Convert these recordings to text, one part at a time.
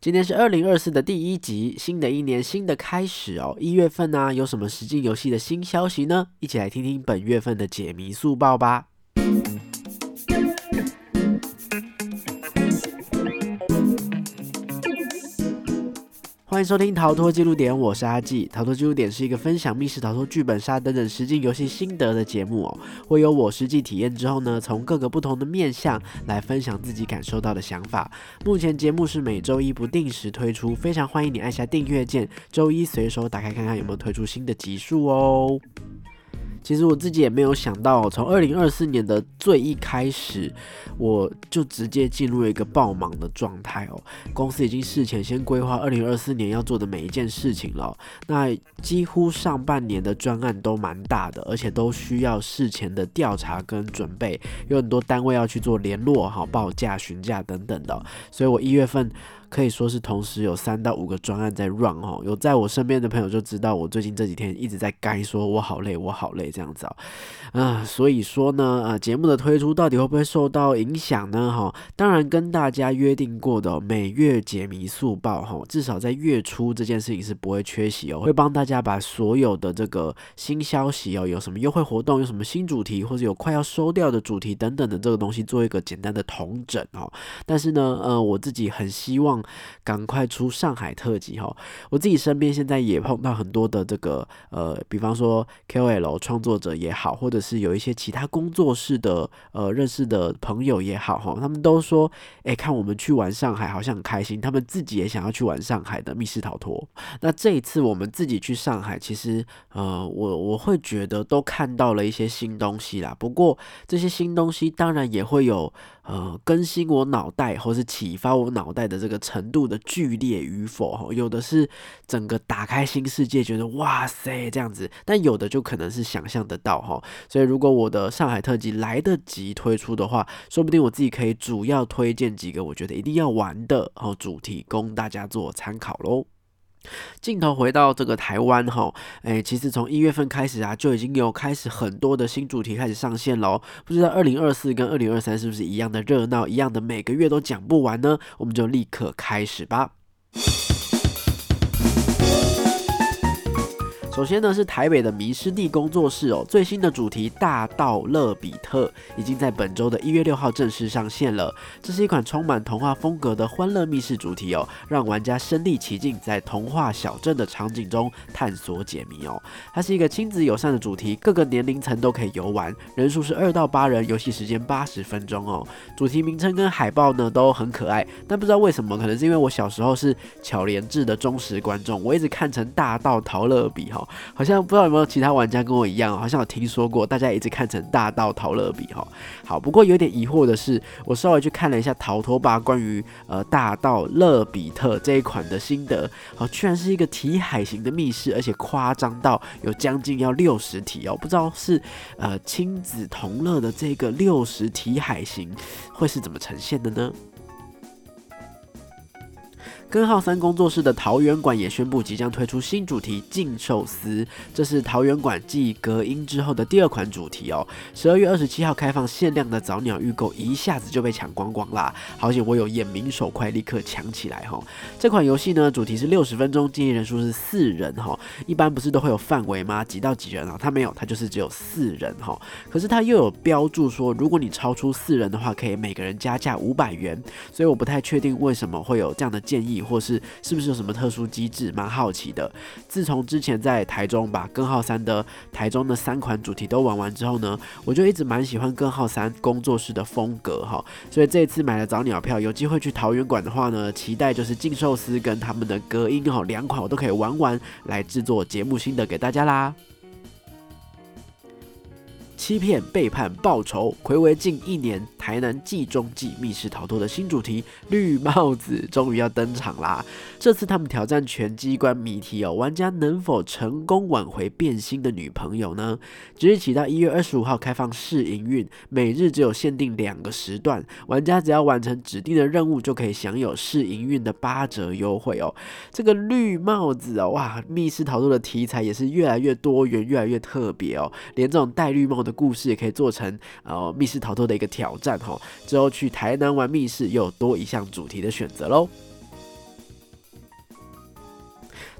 今天是二零二四的第一集，新的一年新的开始哦。一月份呢，有什么实际游戏的新消息呢？一起来听听本月份的解谜速报吧。欢迎收听逃脱记录点，我是阿纪。逃脱记录点是一个分享密室逃脱、剧本杀等等实际游戏心得的节目哦。会有我实际体验之后呢，从各个不同的面向来分享自己感受到的想法。目前节目是每周一不定时推出，非常欢迎你按下订阅键，周一随手打开看看有没有推出新的集数哦。其实我自己也没有想到，从二零二四年的最一开始，我就直接进入了一个爆忙的状态哦。公司已经事前先规划二零二四年要做的每一件事情了。那几乎上半年的专案都蛮大的，而且都需要事前的调查跟准备，有很多单位要去做联络、哈报价、询价等等的。所以我一月份。可以说是同时有三到五个专案在 run 哦，有在我身边的朋友就知道我最近这几天一直在该说我好累，我好累这样子啊，啊，所以说呢，呃，节目的推出到底会不会受到影响呢？哈，当然跟大家约定过的每月解谜速报哈，至少在月初这件事情是不会缺席哦，会帮大家把所有的这个新消息哦，有什么优惠活动，有什么新主题，或者有快要收掉的主题等等的这个东西做一个简单的统整哦。但是呢，呃，我自己很希望。赶快出上海特辑哈！我自己身边现在也碰到很多的这个呃，比方说 KOL 创作者也好，或者是有一些其他工作室的呃认识的朋友也好哈，他们都说，哎，看我们去玩上海好像很开心，他们自己也想要去玩上海的密室逃脱。那这一次我们自己去上海，其实呃，我我会觉得都看到了一些新东西啦。不过这些新东西当然也会有。呃，更新我脑袋或是启发我脑袋的这个程度的剧烈与否，哈，有的是整个打开新世界，觉得哇塞这样子，但有的就可能是想象得到，哈。所以如果我的上海特辑来得及推出的话，说不定我自己可以主要推荐几个我觉得一定要玩的哦主题，供大家做参考喽。镜头回到这个台湾哈，哎，其实从一月份开始啊，就已经有开始很多的新主题开始上线喽。不知道二零二四跟二零二三是不是一样的热闹，一样的每个月都讲不完呢？我们就立刻开始吧。首先呢，是台北的迷失地工作室哦，最新的主题大道勒比特已经在本周的一月六号正式上线了。这是一款充满童话风格的欢乐密室主题哦，让玩家身临其境，在童话小镇的场景中探索解谜哦。它是一个亲子友善的主题，各个年龄层都可以游玩，人数是二到八人，游戏时间八十分钟哦。主题名称跟海报呢都很可爱，但不知道为什么，可能是因为我小时候是巧莲智的忠实观众，我一直看成大道陶乐比哈。好像不知道有没有其他玩家跟我一样，好像有听说过，大家一直看成大道陶乐比哈。好，不过有点疑惑的是，我稍微去看了一下逃脱吧关于呃大道勒比特这一款的心得，好，居然是一个题海型的密室，而且夸张到有将近要六十题哦，不知道是呃亲子同乐的这个六十题海型会是怎么呈现的呢？根号三工作室的桃园馆也宣布即将推出新主题“禁寿司”，这是桃园馆继隔音之后的第二款主题哦。十二月二十七号开放限量的早鸟预购，一下子就被抢光光啦！好险我有眼明手快，立刻抢起来哈。这款游戏呢，主题是六十分钟，建议人数是四人哈。一般不是都会有范围吗？几到几人啊？它没有，它就是只有四人哈。可是它又有标注说，如果你超出四人的话，可以每个人加价五百元。所以我不太确定为什么会有这样的建议。或是是不是有什么特殊机制？蛮好奇的。自从之前在台中把根号三的台中的三款主题都玩完之后呢，我就一直蛮喜欢根号三工作室的风格哈。所以这次买了早鸟票，有机会去桃园馆的话呢，期待就是净寿司跟他们的隔音哈两款我都可以玩完，来制作节目心得给大家啦。欺骗、背叛、报仇，暌违近一年，台南季中季密室逃脱的新主题“绿帽子”终于要登场啦！这次他们挑战全机关谜题哦，玩家能否成功挽回变心的女朋友呢？即日起到一月二十五号开放试营运，每日只有限定两个时段，玩家只要完成指定的任务，就可以享有试营运的八折优惠哦。这个绿帽子哦，哇，密室逃脱的题材也是越来越多元，越来越特别哦，连这种戴绿帽的。故事也可以做成呃密室逃脱的一个挑战哈，之后去台南玩密室又多一项主题的选择喽。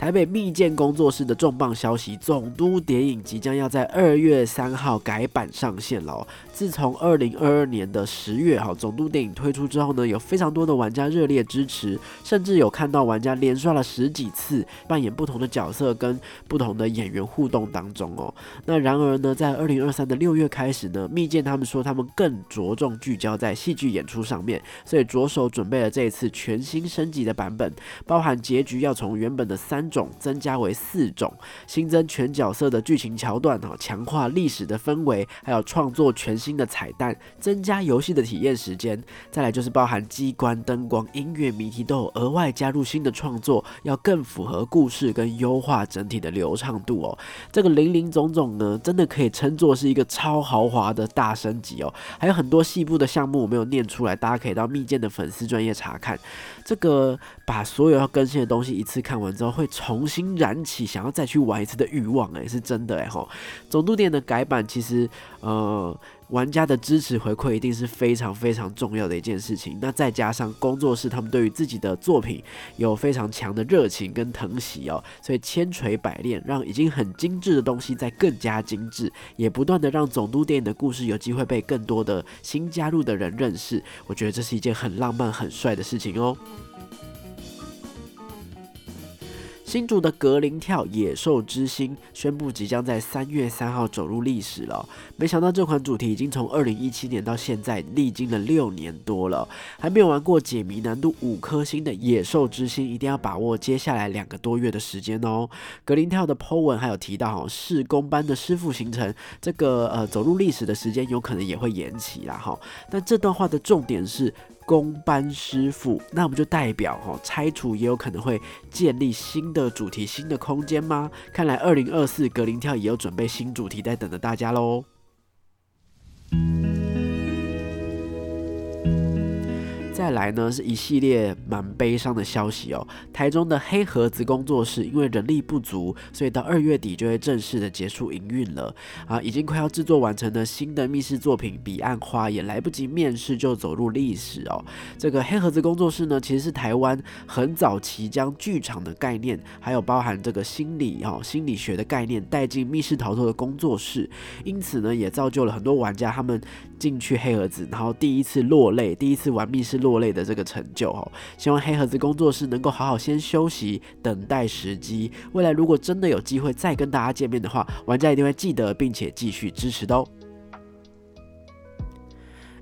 台北密建工作室的重磅消息，总督谍影即将要在二月三号改版上线了。自从二零二二年的十月哈，总督电影推出之后呢，有非常多的玩家热烈支持，甚至有看到玩家连刷了十几次，扮演不同的角色跟不同的演员互动当中哦。那然而呢，在二零二三的六月开始呢，密建他们说他们更着重聚焦在戏剧演出上面，所以着手准备了这一次全新升级的版本，包含结局要从原本的三。种增加为四种，新增全角色的剧情桥段哈，强化历史的氛围，还有创作全新的彩蛋，增加游戏的体验时间。再来就是包含机关、灯光、音乐、谜题都有额外加入新的创作，要更符合故事跟优化整体的流畅度哦。这个零零总总呢，真的可以称作是一个超豪华的大升级哦。还有很多细部的项目我没有念出来，大家可以到密件的粉丝专业查看。这个把所有要更新的东西一次看完之后，会。重新燃起想要再去玩一次的欲望，哎，是真的哎吼。总督店的改版其实，呃，玩家的支持回馈一定是非常非常重要的一件事情。那再加上工作室他们对于自己的作品有非常强的热情跟疼惜哦，所以千锤百炼，让已经很精致的东西再更加精致，也不断的让总督电影的故事有机会被更多的新加入的人认识。我觉得这是一件很浪漫、很帅的事情哦。新竹的格林跳野兽之心宣布即将在三月三号走入历史了。没想到这款主题已经从二零一七年到现在历经了六年多了，还没有玩过解谜难度五颗星的野兽之心，一定要把握接下来两个多月的时间哦。格林跳的 Po 文还有提到哈，试工班的师傅行程，这个呃走入历史的时间有可能也会延期啦哈。但这段话的重点是。工班师傅，那我们就代表哦拆除也有可能会建立新的主题、新的空间吗？看来二零二四格林跳也有准备新主题在等着大家喽。再来呢，是一系列蛮悲伤的消息哦。台中的黑盒子工作室因为人力不足，所以到二月底就会正式的结束营运了啊！已经快要制作完成的新的密室作品《彼岸花》也来不及面试就走入历史哦。这个黑盒子工作室呢，其实是台湾很早期将剧场的概念，还有包含这个心理哦心理学的概念带进密室逃脱的工作室，因此呢，也造就了很多玩家他们进去黑盒子，然后第一次落泪，第一次玩密室落。泪的这个成就哦，希望黑盒子工作室能够好好先休息，等待时机。未来如果真的有机会再跟大家见面的话，玩家一定会记得并且继续支持的哦。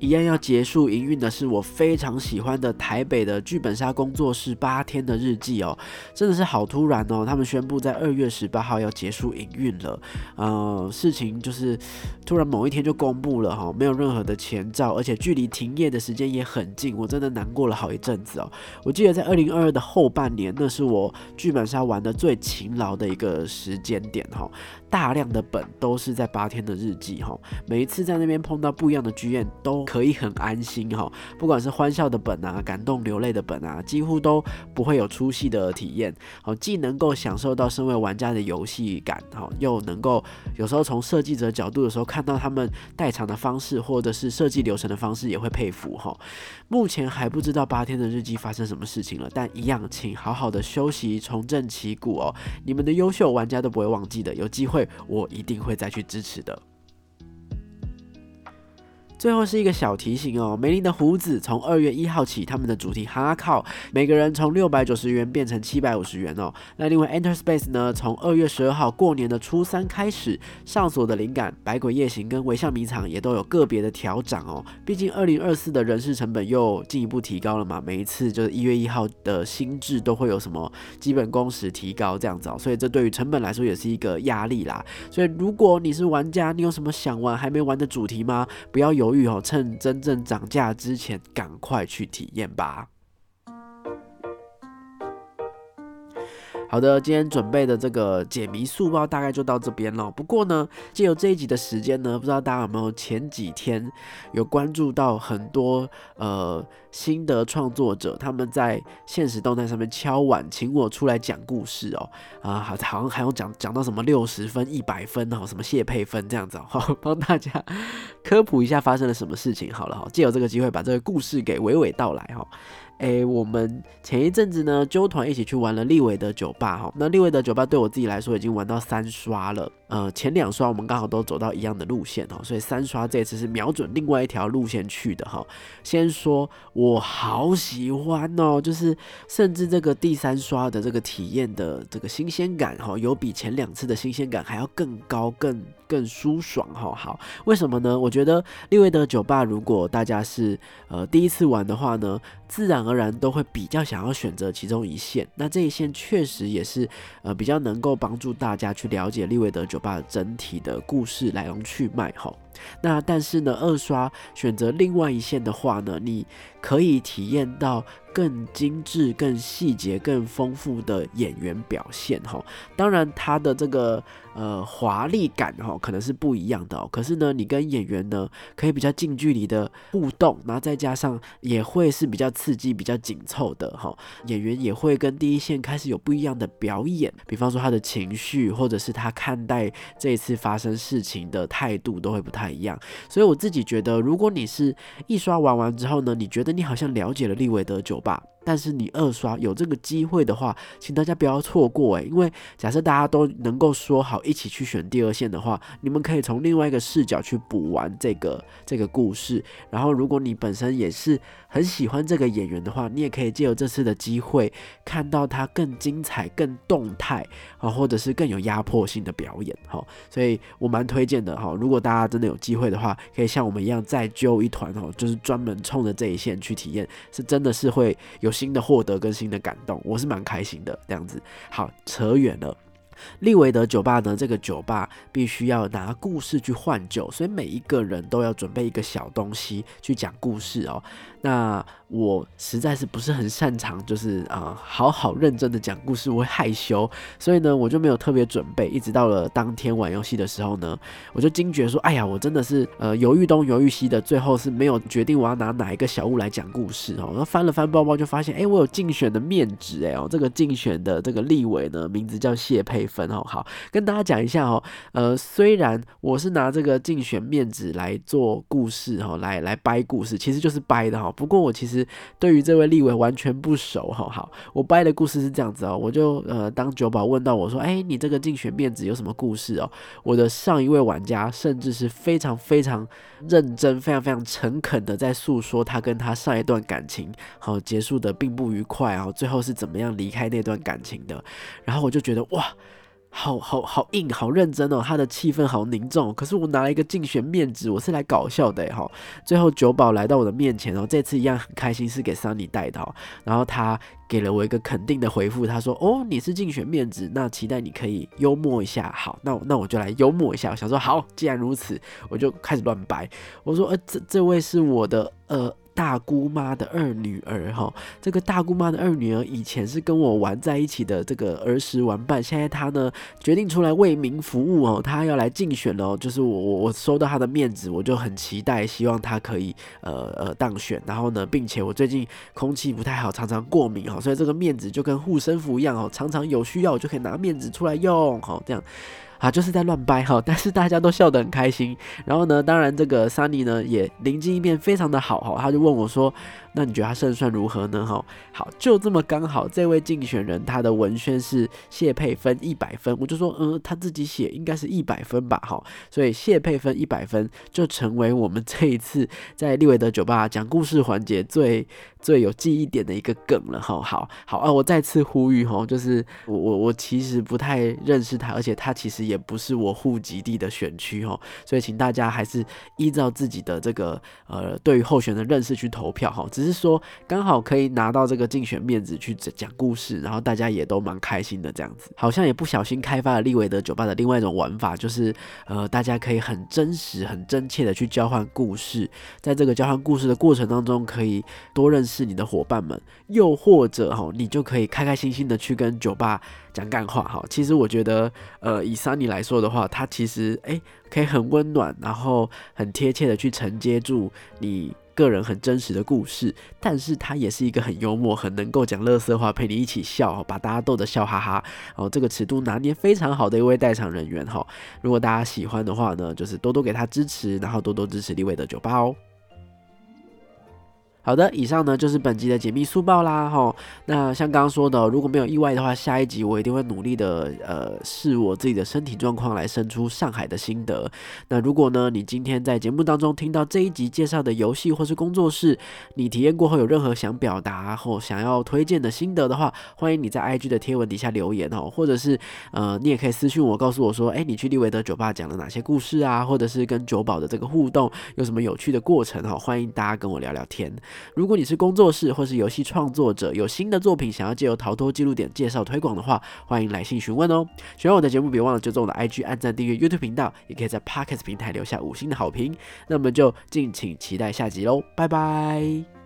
一样要结束营运的是我非常喜欢的台北的剧本杀工作室八天的日记哦，真的是好突然哦！他们宣布在二月十八号要结束营运了，呃，事情就是突然某一天就公布了哈，没有任何的前兆，而且距离停业的时间也很近，我真的难过了好一阵子哦。我记得在二零二二的后半年，那是我剧本杀玩的最勤劳的一个时间点哈，大量的本都是在八天的日记哈，每一次在那边碰到不一样的剧院都。可以很安心哈，不管是欢笑的本啊，感动流泪的本啊，几乎都不会有出戏的体验。好，既能够享受到身为玩家的游戏感，哈，又能够有时候从设计者角度的时候看到他们代偿的方式，或者是设计流程的方式，也会佩服哈。目前还不知道八天的日记发生什么事情了，但一样，请好好的休息，重振旗鼓哦。你们的优秀玩家都不会忘记的，有机会我一定会再去支持的。最后是一个小提醒哦，梅林的胡子从二月一号起，他们的主题哈靠，每个人从六百九十元变成七百五十元哦。那另外 Enter Space 呢，从二月十二号过年的初三开始，上锁的灵感、百鬼夜行跟微笑迷藏也都有个别的调整哦。毕竟二零二四的人事成本又进一步提高了嘛，每一次就是一月一号的新制都会有什么基本工时提高这样子哦，所以这对于成本来说也是一个压力啦。所以如果你是玩家，你有什么想玩还没玩的主题吗？不要犹。犹豫哦，趁真正涨价之前，赶快去体验吧。好的，今天准备的这个解谜速报大概就到这边了。不过呢，借由这一集的时间呢，不知道大家有没有前几天有关注到很多呃新的创作者，他们在现实动态上面敲碗请我出来讲故事哦啊，好像还有讲讲到什么六十分、一百分哦，什么谢佩芬这样子哦，帮大家科普一下发生了什么事情。好了哈，借由这个机会把这个故事给娓娓道来哈。诶，我们前一阵子呢，纠团一起去玩了利维德酒吧哈。那利维德酒吧对我自己来说已经玩到三刷了。呃，前两刷我们刚好都走到一样的路线哈，所以三刷这次是瞄准另外一条路线去的哈。先说我好喜欢哦，就是甚至这个第三刷的这个体验的这个新鲜感哈，有比前两次的新鲜感还要更高、更更舒爽哈。好，为什么呢？我觉得利维德酒吧如果大家是呃第一次玩的话呢，自然而然都会比较想要选择其中一线。那这一线确实也是呃比较能够帮助大家去了解利维德酒。把整体的故事来龙去脉哈，那但是呢，二刷选择另外一线的话呢，你可以体验到。更精致、更细节、更丰富的演员表现哈，当然他的这个呃华丽感哈可能是不一样的哦。可是呢，你跟演员呢可以比较近距离的互动，然后再加上也会是比较刺激、比较紧凑的哈。演员也会跟第一线开始有不一样的表演，比方说他的情绪，或者是他看待这一次发生事情的态度都会不太一样。所以我自己觉得，如果你是一刷玩完之后呢，你觉得你好像了解了利维德九。吧。但是你二刷有这个机会的话，请大家不要错过诶，因为假设大家都能够说好一起去选第二线的话，你们可以从另外一个视角去补完这个这个故事。然后如果你本身也是很喜欢这个演员的话，你也可以借由这次的机会看到他更精彩、更动态啊，或者是更有压迫性的表演哈。所以我蛮推荐的哈。如果大家真的有机会的话，可以像我们一样再揪一团哦，就是专门冲着这一线去体验，是真的是会有。新的获得跟新的感动，我是蛮开心的。这样子，好，扯远了。利维德酒吧呢，这个酒吧必须要拿故事去换酒，所以每一个人都要准备一个小东西去讲故事哦。那我实在是不是很擅长，就是啊，好好认真的讲故事，我会害羞，所以呢，我就没有特别准备。一直到了当天玩游戏的时候呢，我就惊觉说，哎呀，我真的是呃犹豫东犹豫西的，最后是没有决定我要拿哪一个小物来讲故事哦。然后翻了翻包包，就发现，哎，我有竞选的面纸，哎哦，这个竞选的这个立委呢，名字叫谢佩分哦。好，跟大家讲一下哦，呃，虽然我是拿这个竞选面子来做故事哈，来来掰故事，其实就是掰的哈。不过我其实对于这位立伟完全不熟哈，好，我掰的故事是这样子哦，我就呃当酒保问到我说，哎，你这个竞选面子有什么故事哦？我的上一位玩家甚至是非常非常认真、非常非常诚恳的在诉说他跟他上一段感情好结束的并不愉快啊，最后是怎么样离开那段感情的？然后我就觉得哇。好好好硬，好认真哦，他的气氛好凝重。可是我拿了一个竞选面子，我是来搞笑的哈。最后九宝来到我的面前哦，这次一样很开心，是给 Sunny 带的。然后他给了我一个肯定的回复，他说：“哦，你是竞选面子，那期待你可以幽默一下。”好，那那我就来幽默一下。我想说，好，既然如此，我就开始乱掰。我说：“呃，这这位是我的呃。”大姑妈的二女儿哈，这个大姑妈的二女儿以前是跟我玩在一起的这个儿时玩伴，现在她呢决定出来为民服务哦，她要来竞选了，就是我我我收到她的面子，我就很期待，希望她可以呃呃当选，然后呢，并且我最近空气不太好，常常过敏哈，所以这个面子就跟护身符一样哦，常常有需要我就可以拿面子出来用，好这样。啊，就是在乱掰哈，但是大家都笑得很开心。然后呢，当然这个 Sunny 呢也灵机一变，非常的好哈，他就问我说。那你觉得他胜算如何呢？哈，好，就这么刚好，这位竞选人他的文宣是谢佩芬一百分，我就说，嗯，他自己写应该是一百分吧，哈，所以谢佩芬一百分就成为我们 这一次在利维德酒吧讲故事环节最最有记忆点的一个梗了，哈，好好啊，我再次呼吁哈，就是我我我其实不太认识他，而且他其实也不是我户籍地的选区，哈，所以请大家还是依照自己的这个呃对于候选的认识去投票，哈。只是说刚好可以拿到这个竞选面子去讲故事，然后大家也都蛮开心的这样子，好像也不小心开发了利维德酒吧的另外一种玩法，就是呃大家可以很真实、很真切的去交换故事，在这个交换故事的过程当中，可以多认识你的伙伴们，又或者哈你就可以开开心心的去跟酒吧讲干话哈。其实我觉得呃以你来说的话，他其实诶可以很温暖，然后很贴切的去承接住你。个人很真实的故事，但是他也是一个很幽默、很能够讲乐色话，陪你一起笑，把大家逗得笑哈哈。哦，这个尺度拿捏非常好的一位代场人员哈。如果大家喜欢的话呢，就是多多给他支持，然后多多支持立伟的酒吧哦。好的，以上呢就是本集的解密速报啦，哈。那像刚刚说的，如果没有意外的话，下一集我一定会努力的，呃，视我自己的身体状况来生出上海的心得。那如果呢，你今天在节目当中听到这一集介绍的游戏或是工作室，你体验过后有任何想表达或想要推荐的心得的话，欢迎你在 IG 的贴文底下留言哦，或者是呃，你也可以私信我，告诉我说，哎，你去利维德酒吧讲了哪些故事啊，或者是跟酒保的这个互动有什么有趣的过程哈，欢迎大家跟我聊聊天。如果你是工作室或是游戏创作者，有新的作品想要借由逃脱记录点介绍推广的话，欢迎来信询问哦。喜欢我的节目，别忘了追踪我的 IG，按赞订阅 YouTube 频道，也可以在 Podcast 平台留下五星的好评。那么就敬请期待下集喽，拜拜。